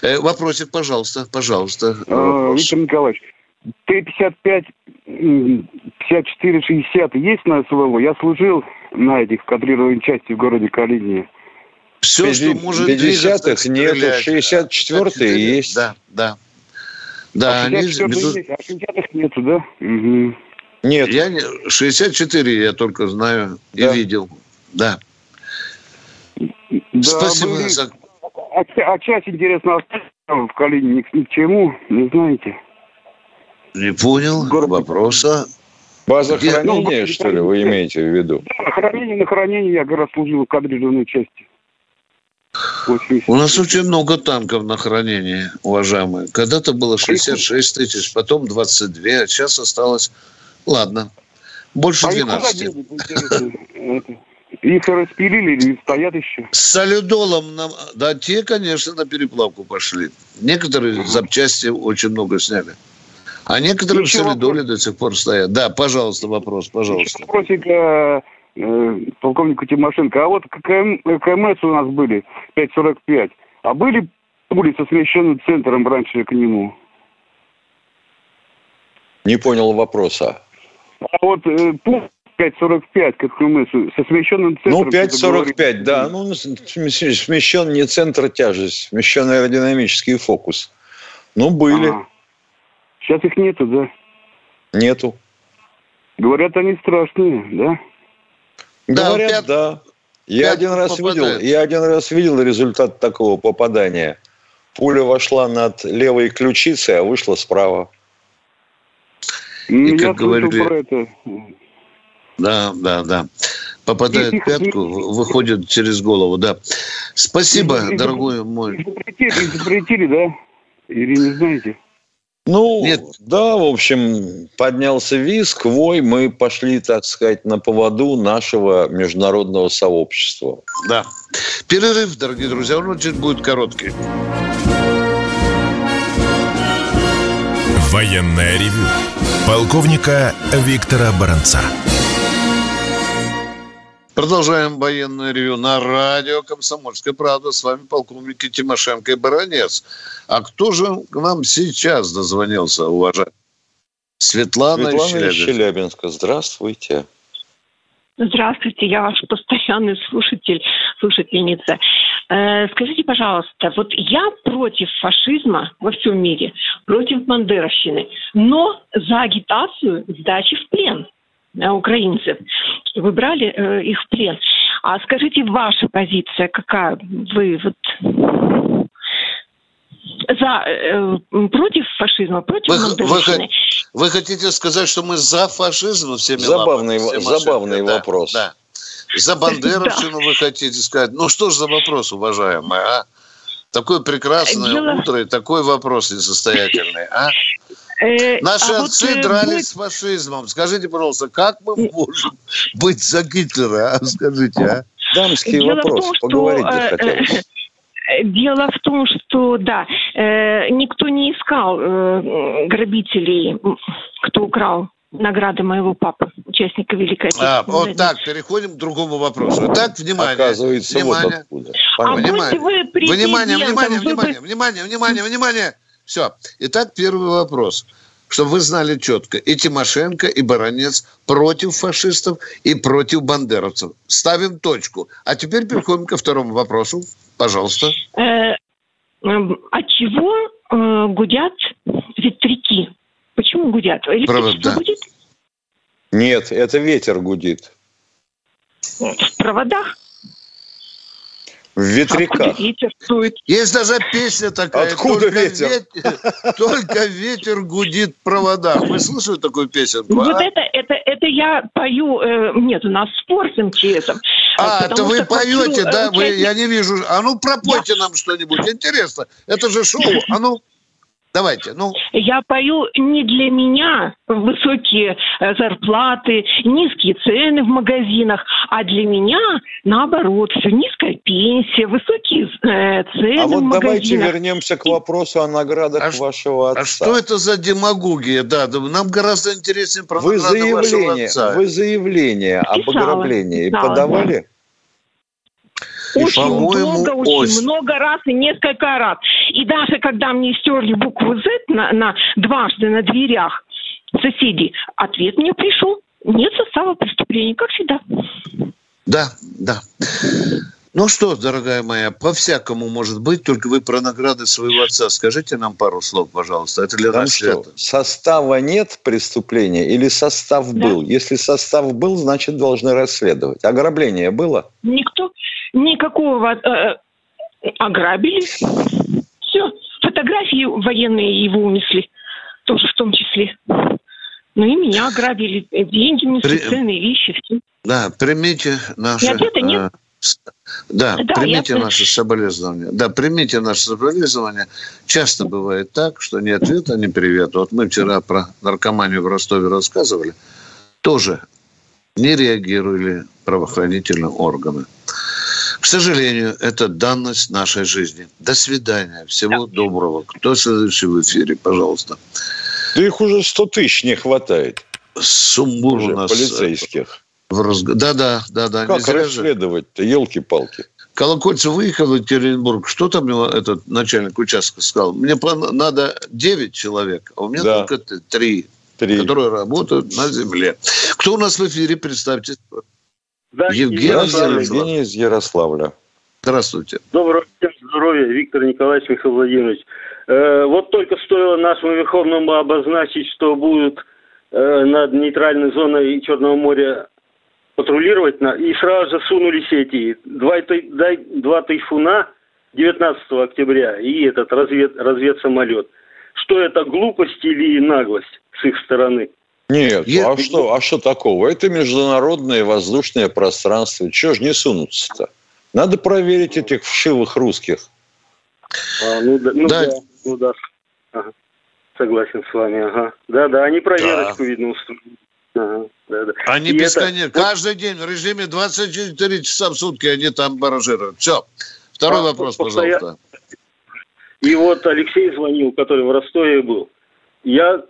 [SPEAKER 2] Э, вопросик, пожалуйста, пожалуйста.
[SPEAKER 11] А, Виктор Николаевич, Т-55, 54-60 есть на СВО? Я служил на этих кадрированной части в городе Калинине.
[SPEAKER 2] Все, что может
[SPEAKER 3] 50-х нет, 64-е есть.
[SPEAKER 2] Да, да. Да,
[SPEAKER 11] а 64 они ведут... есть, а 60-х нету, да? Угу.
[SPEAKER 2] Нет. Я не... 64 я только знаю да. и видел. Да.
[SPEAKER 11] да Спасибо были... за... А, а часть, интересно, в Калине ни, ни к чему, не знаете?
[SPEAKER 2] Не понял Город... вопроса.
[SPEAKER 3] База Где? хранения, ну, что ли, вы имеете в виду?
[SPEAKER 11] Да, хранение на хранение я раз служил в кадрированной части.
[SPEAKER 2] 80. У нас очень много танков на хранении, уважаемые. Когда-то было 66 тысяч, потом 22, а сейчас осталось, ладно, больше 12.
[SPEAKER 11] А их распилили или стоят еще?
[SPEAKER 2] С солидолом, нам, да, те, конечно, на переплавку пошли. Некоторые uh запчасти очень много сняли. А некоторые еще в солидоле вопрос. до сих пор стоят. Да, пожалуйста, вопрос, пожалуйста.
[SPEAKER 11] Вопросик э, полковнику Тимошенко. А вот КМ, КМС у нас были 5.45. А были пули со смещенным центром раньше к нему?
[SPEAKER 3] Не понял вопроса.
[SPEAKER 11] А вот э, пункт 5.45 к КМС со смещенным центром...
[SPEAKER 3] Ну, 5.45, да. Ну, смещен не центр тяжесть, смещен аэродинамический фокус. Ну, были. Ага.
[SPEAKER 11] Сейчас их нету, да?
[SPEAKER 3] Нету.
[SPEAKER 11] Говорят, они страшные, да?
[SPEAKER 3] Говорят, пят... да. Я один раз видел, я один раз видел результат такого попадания. Пуля вошла над левой ключицей, а вышла справа.
[SPEAKER 2] Ну, И, как говорили... Да, да, да. Попадает в пятку, выходит через голову, да. Спасибо, дорогой мой.
[SPEAKER 11] Запретили, запретили, да? Или не знаете?
[SPEAKER 3] Ну, Нет. да, в общем, поднялся виск, вой, мы пошли, так сказать, на поводу нашего международного сообщества.
[SPEAKER 2] Да. Перерыв, дорогие друзья, он очень будет короткий.
[SPEAKER 1] Военная ревю. Полковника Виктора Баранца.
[SPEAKER 2] Продолжаем военное ревю на радио «Комсомольская правда». С вами полковники Тимошенко и Баранец. А кто же к нам сейчас дозвонился, уважаемый? Светлана,
[SPEAKER 3] Светлана из Челябинска. Челябинска. Здравствуйте.
[SPEAKER 12] Здравствуйте, я ваш постоянный слушатель, слушательница. Э, скажите, пожалуйста, вот я против фашизма во всем мире, против бандеровщины, но за агитацию сдачи в плен украинцев, чтобы брали э, их в плен. А скажите, ваша позиция какая? Вы вот за э, против фашизма, против
[SPEAKER 2] вы, вы, вы хотите сказать, что мы за фашизм всеми
[SPEAKER 3] Забавный, лапами, забавный да, вопрос.
[SPEAKER 2] Да. За бандеровщину вы хотите сказать? Ну что же за вопрос, уважаемая, а? Такое прекрасное Дело... утро и такой вопрос несостоятельный, а? Э, Наши а отцы вот, э, дрались будет... с фашизмом. Скажите, пожалуйста, как мы можем быть за Гитлера, а? Скажите, а?
[SPEAKER 3] Дамский Дело вопрос, том, поговорить что, захотелось.
[SPEAKER 12] Э, дело в том, что да, э, никто не искал э, грабителей, кто украл награда моего папы, участника Великой
[SPEAKER 2] а, Отечественной. А, вот так, переходим к другому вопросу. Так, внимание.
[SPEAKER 3] Оказывается,
[SPEAKER 2] внимание.
[SPEAKER 3] вот откуда.
[SPEAKER 12] А внимание. вы
[SPEAKER 2] внимание, внимание, внимание, внимание, внимание, внимание. Все. Итак, первый вопрос. Чтобы вы знали четко, и Тимошенко, и Баранец против фашистов и против бандеровцев. Ставим точку. А теперь переходим ко второму вопросу. Пожалуйста.
[SPEAKER 12] Э, от чего э, гудят ветряки? Почему гудят?
[SPEAKER 2] Электричество Провода. гудит?
[SPEAKER 3] Нет, это ветер гудит.
[SPEAKER 12] В проводах?
[SPEAKER 3] В ветряках.
[SPEAKER 12] ветер дует.
[SPEAKER 2] Есть даже песня такая.
[SPEAKER 3] Откуда только ветер? ветер?
[SPEAKER 2] Только ветер гудит в проводах. Вы слышали такую песенку?
[SPEAKER 12] Вот а? это, это, это я пою. Э, нет, у нас спор с МЧСом.
[SPEAKER 2] А, это вы поете, хочу, да? Э, вы, я не вижу. А ну пропойте я... нам что-нибудь. Интересно. Это же шоу. А ну. Давайте, ну.
[SPEAKER 12] Я пою не для меня высокие э, зарплаты, низкие цены в магазинах, а для меня, наоборот, все низкая пенсия, высокие э, цены
[SPEAKER 3] а
[SPEAKER 12] вот в
[SPEAKER 3] магазинах. давайте вернемся к вопросу о наградах а вашего
[SPEAKER 2] отца. А что это за демагогия? Да, нам гораздо интереснее про
[SPEAKER 3] вы награды заявление, вашего отца. Вы заявление писала, об ограблении писала. подавали?
[SPEAKER 12] Очень долго, очень ось. много раз и несколько раз. И даже когда мне стерли букву Z на, на дважды на дверях соседей, ответ мне пришел. Нет состава преступления, как всегда.
[SPEAKER 2] Да, да. Ну что, дорогая моя, по-всякому может быть, только вы про награды своего отца скажите нам пару слов, пожалуйста. Это для Там нас
[SPEAKER 3] что. Состава нет преступления или состав да. был? Если состав был, значит, должны расследовать. Ограбление было?
[SPEAKER 12] Никто, никакого э, э, ограбили. Все. Фотографии военные его унесли. Тоже в том числе. Ну и меня ограбили. Деньги унесли, При... ценные вещи. Все.
[SPEAKER 2] Да, примите наши... И ответа нет. Э, да, да, примите я... наши соболезнования. Да, примите наши соболезнования. Часто бывает так, что ни ответа, ни привета. Вот мы вчера про наркоманию в Ростове рассказывали. Тоже не реагировали правоохранительные органы. К сожалению, это данность нашей жизни. До свидания. Всего да. доброго. Кто следующий в эфире, пожалуйста.
[SPEAKER 3] Да их уже 100 тысяч не хватает.
[SPEAKER 2] Сумбур уже у нас.
[SPEAKER 3] Полицейских.
[SPEAKER 2] В разг... Да, да, да, да.
[SPEAKER 3] Как расследовать-то, елки-палки?
[SPEAKER 2] Колокольцев выехал в Екатеринбург. Что там этот начальник участка сказал? Мне надо 9 человек, а у меня да. только 3, 3, которые работают на земле. Кто у нас в эфире? Представьте.
[SPEAKER 3] Да, Евгений, Ярославля. Евгений из Ярославля.
[SPEAKER 2] Здравствуйте.
[SPEAKER 13] Доброго дня, здоровья, Виктор Николаевич Михаил Владимирович. Э, вот только стоило нашему Верховному обозначить, что будут э, над нейтральной зоной Черного моря патрулировать, на, и сразу же сунулись эти два, два тайфуна 19 октября и этот развед, разведсамолет. Что это, глупость или наглость с их стороны?
[SPEAKER 3] Нет, Я... а, что, а что такого? Это международное воздушное пространство. Чего ж не сунуться-то? Надо проверить этих вшивых русских.
[SPEAKER 13] А, ну, да, ну, да. да, ну да. Ага. Согласен с вами, ага. Да, да, они проверочку, да. видно, устроили.
[SPEAKER 2] Ага, да, да. Они бесконечно. Это... Каждый день в режиме 24 часа в сутки они там баражируют. Все. Второй а, вопрос, постоя... пожалуйста.
[SPEAKER 13] И вот Алексей звонил, который в Ростове был. Я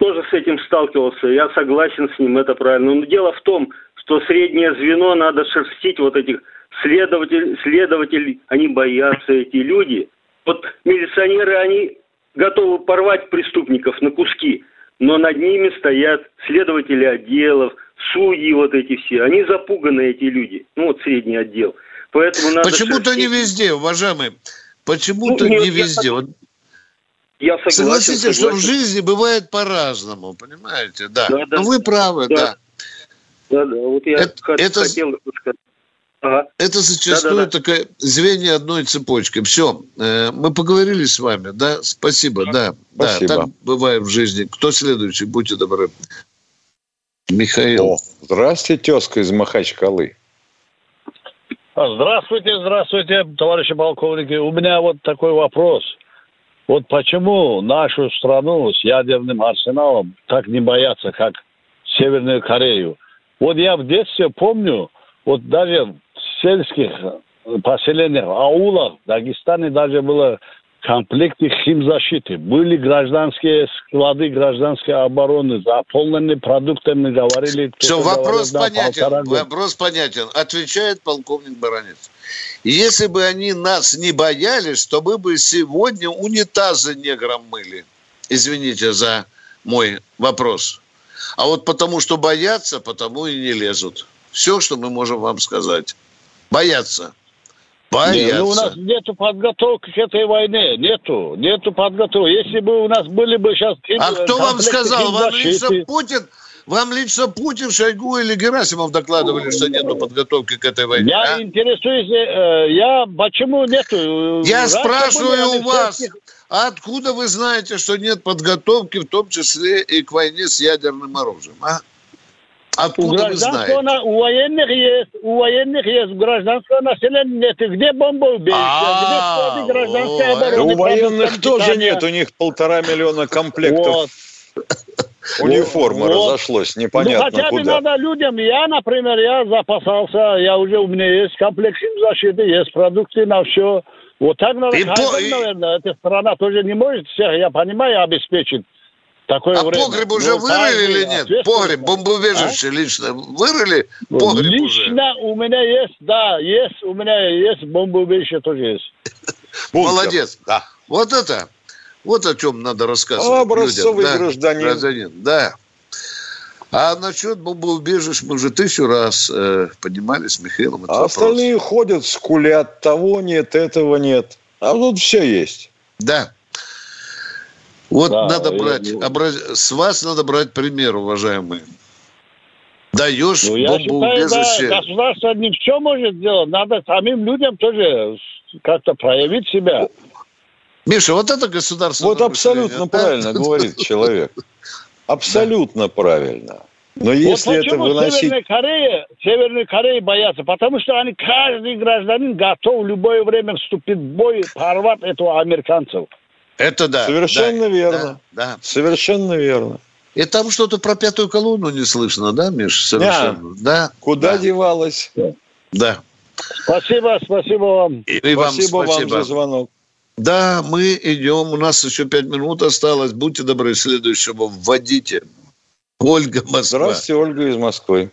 [SPEAKER 13] тоже с этим сталкивался, я согласен с ним, это правильно. Но дело в том, что среднее звено надо шерстить вот этих следователей, следователей, они боятся, эти люди. Вот милиционеры, они готовы порвать преступников на куски, но над ними стоят следователи отделов, судьи вот эти все. Они запуганы, эти люди. Ну, вот средний отдел. Поэтому надо
[SPEAKER 2] Почему-то не везде, уважаемый. Почему-то ну, не везде. Я... Вот я согласен. Согласитесь, согласен. что в жизни бывает по-разному, понимаете? Да. да, да. Но вы правы, да. да.
[SPEAKER 13] Да, да. Вот я это, хотел это, сказать.
[SPEAKER 2] Ага. Это зачастую да, да, да. такое звенья одной цепочки. Все, э, мы поговорили с вами, да? Спасибо, да. Спасибо. Да, так бывает в жизни. Кто следующий? Будьте добры. Михаил. О,
[SPEAKER 3] здравствуйте, тезка из Махачкалы.
[SPEAKER 14] Здравствуйте, здравствуйте, товарищи полковники. У меня вот такой вопрос – вот почему нашу страну с ядерным арсеналом так не боятся, как Северную Корею? Вот я в детстве помню, вот даже в сельских поселениях, аулах, в Дагестане даже было комплекты химзащиты, были гражданские склады гражданской обороны, заполнены продуктами, говорили...
[SPEAKER 2] Все, вопрос понятен, вопрос понятен. Отвечает полковник Баранец. Если бы они нас не боялись, то мы бы сегодня унитазы негром мыли. Извините за мой вопрос. А вот потому что боятся, потому и не лезут. Все, что мы можем вам сказать. Боятся. Боятся.
[SPEAKER 14] Не, ну, у нас нету подготовки к этой войне. Нету. Нету подготовки. Если бы у нас были бы сейчас...
[SPEAKER 2] А кто вам сказал? Вам лично Путин... Вам лично Путин, Шойгу или Герасимов докладывали, что нету подготовки к этой войне?
[SPEAKER 14] Я а? интересуюсь, э, я почему нету?
[SPEAKER 2] Я Раньше спрашиваю у вас, откуда вы знаете, что нет подготовки, в том числе и к войне с ядерным оружием, а? Откуда
[SPEAKER 14] у вы знаете? На, у военных есть, у военных есть, у гражданского населения нет. Где бомбоубежище?
[SPEAKER 3] Где гражданская оборона? У военных тоже нет, у них полтора миллиона комплектов. Униформа вот. разошлось, непонятно ну, хотя бы
[SPEAKER 14] куда. надо людям, я, например, я запасался, я уже, у меня есть комплекс защиты, есть продукты на все. Вот так по... наверное, эта страна тоже не может всех, я понимаю, обеспечить такое
[SPEAKER 2] а
[SPEAKER 14] время.
[SPEAKER 2] погреб уже ну, вырыли или нет? Погреб, бомбоубежище а? лично вырыли погреб
[SPEAKER 14] Лично
[SPEAKER 2] уже?
[SPEAKER 14] у меня есть, да, есть, у меня есть бомбоубежище тоже есть.
[SPEAKER 2] Молодец. Да. Вот это, вот о чем надо рассказывать
[SPEAKER 3] Образцовый людям. гражданин.
[SPEAKER 2] Да, гражданин. Да. А насчет бомбоубежищ мы уже тысячу раз э, поднимали с Михаилом.
[SPEAKER 3] А вопрос. остальные ходят, скулят, того нет, этого нет. А тут все есть.
[SPEAKER 2] Да. Вот да, надо брать, я... образ... с вас надо брать пример, уважаемые. Даешь ну, бомбоубежище.
[SPEAKER 14] Считаю, да, государство не все может сделать. Надо самим людям тоже как-то проявить себя.
[SPEAKER 2] Миша, вот это государство.
[SPEAKER 3] Вот абсолютно правильно говорит человек. Абсолютно правильно. Но если вот это выносить...
[SPEAKER 14] Северной Корее, Северной Корее боятся? Потому что они, каждый гражданин готов в любое время вступить в бой, порвать этого американцев.
[SPEAKER 2] Это да.
[SPEAKER 3] Совершенно
[SPEAKER 2] да,
[SPEAKER 3] верно.
[SPEAKER 2] Да, да.
[SPEAKER 3] Совершенно верно.
[SPEAKER 2] И там что-то про пятую колонну не слышно, да, Миш? Совершенно. Да.
[SPEAKER 3] Куда да. девалась?
[SPEAKER 2] Да.
[SPEAKER 14] Спасибо, спасибо вам.
[SPEAKER 2] И, и вам
[SPEAKER 3] спасибо, спасибо вам за звонок.
[SPEAKER 2] Да, мы идем. У нас еще пять минут осталось. Будьте добры, следующего вводите. Ольга Москва.
[SPEAKER 3] Здравствуйте, Ольга из Москвы.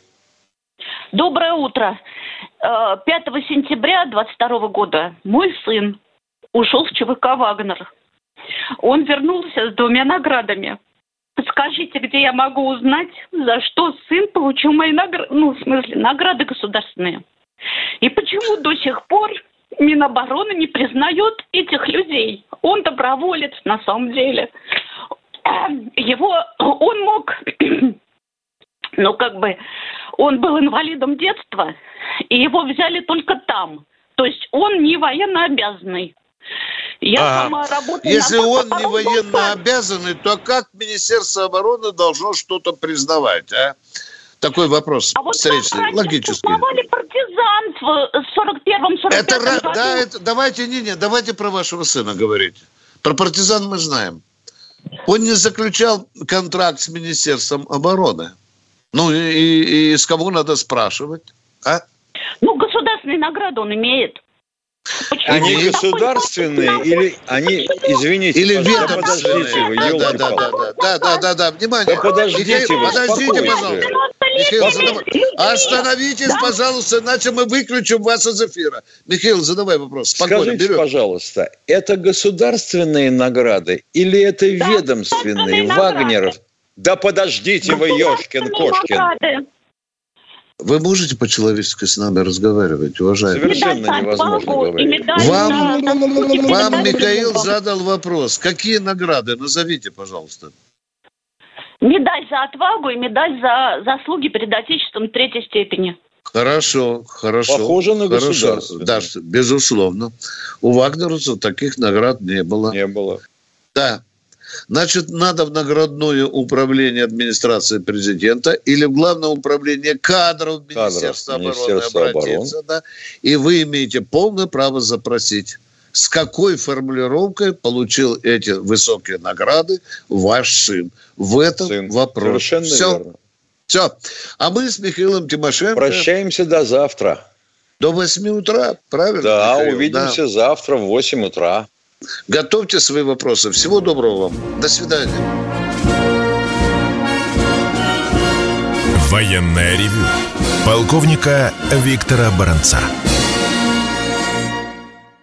[SPEAKER 15] Доброе утро. 5 э, сентября 22 года мой сын ушел в ЧВК «Вагнер». Он вернулся с двумя наградами. Подскажите, где я могу узнать, за что сын получил мои награды, ну, в смысле, награды государственные? И почему до сих пор Минобороны не признает этих людей. Он доброволец на самом деле. Его, он мог, ну как бы, он был инвалидом детства, и его взяли только там. То есть он не военно обязанный.
[SPEAKER 2] Я а, сама работаю Если он не военно обязанный, то как Министерство обороны должно что-то признавать, а? Такой вопрос а встречный, вот логический.
[SPEAKER 15] партизан в 41-м, 45
[SPEAKER 2] это, году. Да, это, давайте, не, не, давайте про вашего сына говорить. Про партизан мы знаем. Он не заключал контракт с Министерством обороны. Ну и, и, и с кого надо спрашивать? А?
[SPEAKER 15] Ну, государственные награды он имеет.
[SPEAKER 3] Почему? Они государственные или они, извините,
[SPEAKER 2] или ведомственные?
[SPEAKER 3] Подождите вы,
[SPEAKER 2] да, да, да, да, да, да, да, внимание.
[SPEAKER 3] Да подождите
[SPEAKER 2] Михаил,
[SPEAKER 3] вы,
[SPEAKER 2] подождите, пожалуйста. Михаил, задав... остановитесь, да? пожалуйста, иначе мы выключим вас из эфира. Михаил, задавай вопрос.
[SPEAKER 3] Спокойно, Скажите, берем. пожалуйста, это государственные награды или это да, ведомственные? Вагнеров? Да подождите вы, Ёшкин, Кошкин.
[SPEAKER 2] Вы можете по-человечески с нами разговаривать, уважаемые?
[SPEAKER 3] Совершенно невозможно говорить.
[SPEAKER 2] Вам, вам Михаил задал вопрос. Какие награды? Назовите, пожалуйста.
[SPEAKER 15] Медаль за отвагу и медаль за заслуги перед Отечеством третьей степени.
[SPEAKER 2] Хорошо, хорошо.
[SPEAKER 3] Похоже на хорошо.
[SPEAKER 2] Да, безусловно. У вагнеровцев таких наград не было.
[SPEAKER 3] Не было.
[SPEAKER 2] Да. Значит, надо в наградное управление администрации президента или в главное управление кадров Министерства обороны Министерство обратиться, обороны. Да, и вы имеете полное право запросить с какой формулировкой получил эти высокие награды ваш сын. В этом сын. вопрос.
[SPEAKER 3] Совершенно Все. верно.
[SPEAKER 2] Все. А мы с Михаилом Тимошенко...
[SPEAKER 3] Прощаемся до завтра.
[SPEAKER 2] До 8 утра, правильно?
[SPEAKER 3] Да, Михаил? увидимся да. завтра в 8 утра.
[SPEAKER 2] Готовьте свои вопросы. Всего доброго вам. До свидания.
[SPEAKER 1] Военная ревю. Полковника Виктора Баранца.